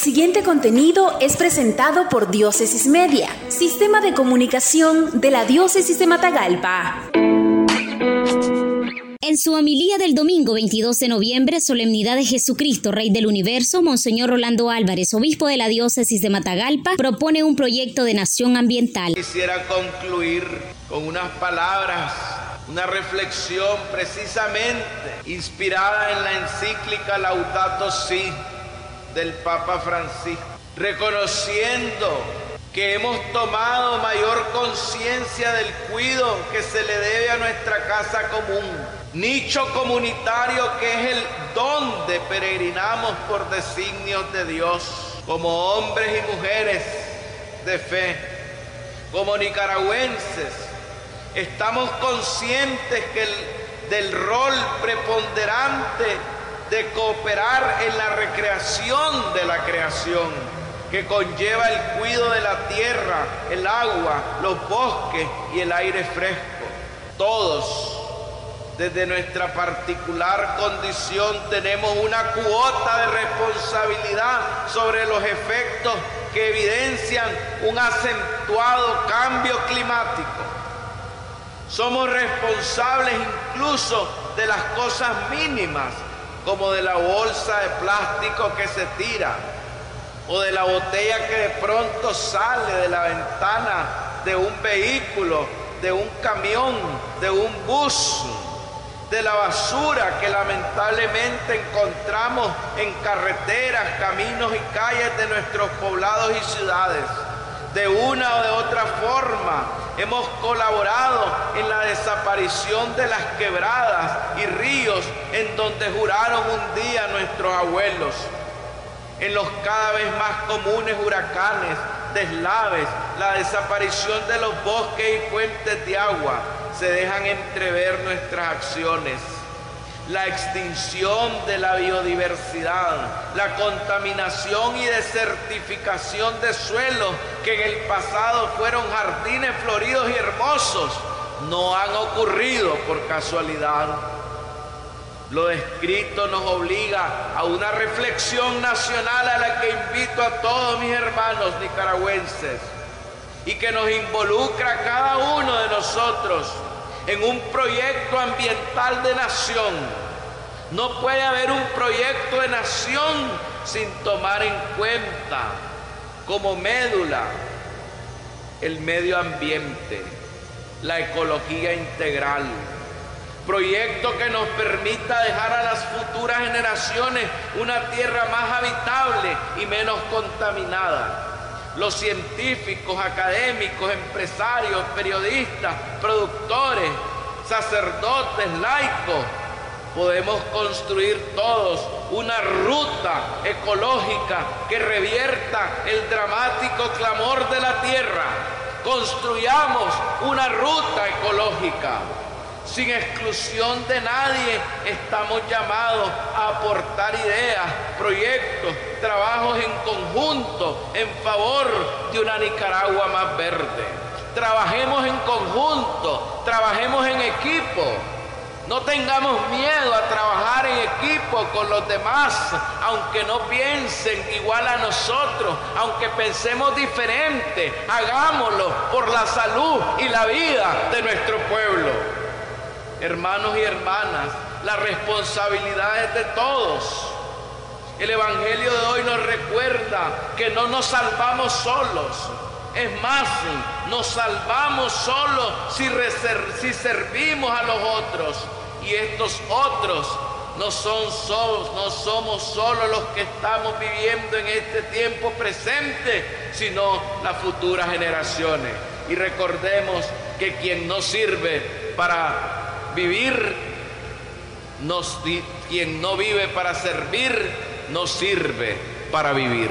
siguiente contenido es presentado por Diócesis Media, Sistema de Comunicación de la Diócesis de Matagalpa. En su homilía del domingo 22 de noviembre, Solemnidad de Jesucristo, Rey del Universo, Monseñor Rolando Álvarez, obispo de la diócesis de Matagalpa, propone un proyecto de nación ambiental. Quisiera concluir con unas palabras, una reflexión precisamente inspirada en la encíclica Laudato Si del Papa Francisco, reconociendo que hemos tomado mayor conciencia del cuidado que se le debe a nuestra casa común, nicho comunitario que es el donde peregrinamos por designios de Dios, como hombres y mujeres de fe, como nicaragüenses, estamos conscientes del rol preponderante de cooperar en la recreación de la creación, que conlleva el cuidado de la tierra, el agua, los bosques y el aire fresco. Todos, desde nuestra particular condición, tenemos una cuota de responsabilidad sobre los efectos que evidencian un acentuado cambio climático. Somos responsables incluso de las cosas mínimas como de la bolsa de plástico que se tira o de la botella que de pronto sale de la ventana de un vehículo, de un camión, de un bus, de la basura que lamentablemente encontramos en carreteras, caminos y calles de nuestros poblados y ciudades. De una o de otra forma hemos colaborado en la desaparición de las quebradas y ríos en donde juraron un día nuestros abuelos, en los cada vez más comunes huracanes, deslaves, la desaparición de los bosques y fuentes de agua, se dejan entrever nuestras acciones la extinción de la biodiversidad, la contaminación y desertificación de suelos que en el pasado fueron jardines floridos y hermosos, no han ocurrido por casualidad. Lo descrito nos obliga a una reflexión nacional a la que invito a todos mis hermanos nicaragüenses y que nos involucra a cada uno de nosotros en un proyecto ambiental de nación. No puede haber un proyecto de nación sin tomar en cuenta como médula el medio ambiente, la ecología integral. Proyecto que nos permita dejar a las futuras generaciones una tierra más habitable y menos contaminada los científicos, académicos, empresarios, periodistas, productores, sacerdotes, laicos, podemos construir todos una ruta ecológica que revierta el dramático clamor de la tierra. Construyamos una ruta ecológica sin exclusión de nadie, estamos llamados a aportar ideas, proyectos, trabajos en conjunto en favor de una Nicaragua más verde. Trabajemos en conjunto, trabajemos en equipo. No tengamos miedo a trabajar en equipo con los demás, aunque no piensen igual a nosotros, aunque pensemos diferente, hagámoslo por la salud y la vida de nuestro pueblo hermanos y hermanas, la responsabilidad es de todos. El Evangelio de hoy nos recuerda que no nos salvamos solos. Es más, nos salvamos solos si, si servimos a los otros. Y estos otros no, son solos, no somos solo los que estamos viviendo en este tiempo presente, sino las futuras generaciones. Y recordemos que quien no sirve para vivir, quien no vive para servir, no sirve para vivir.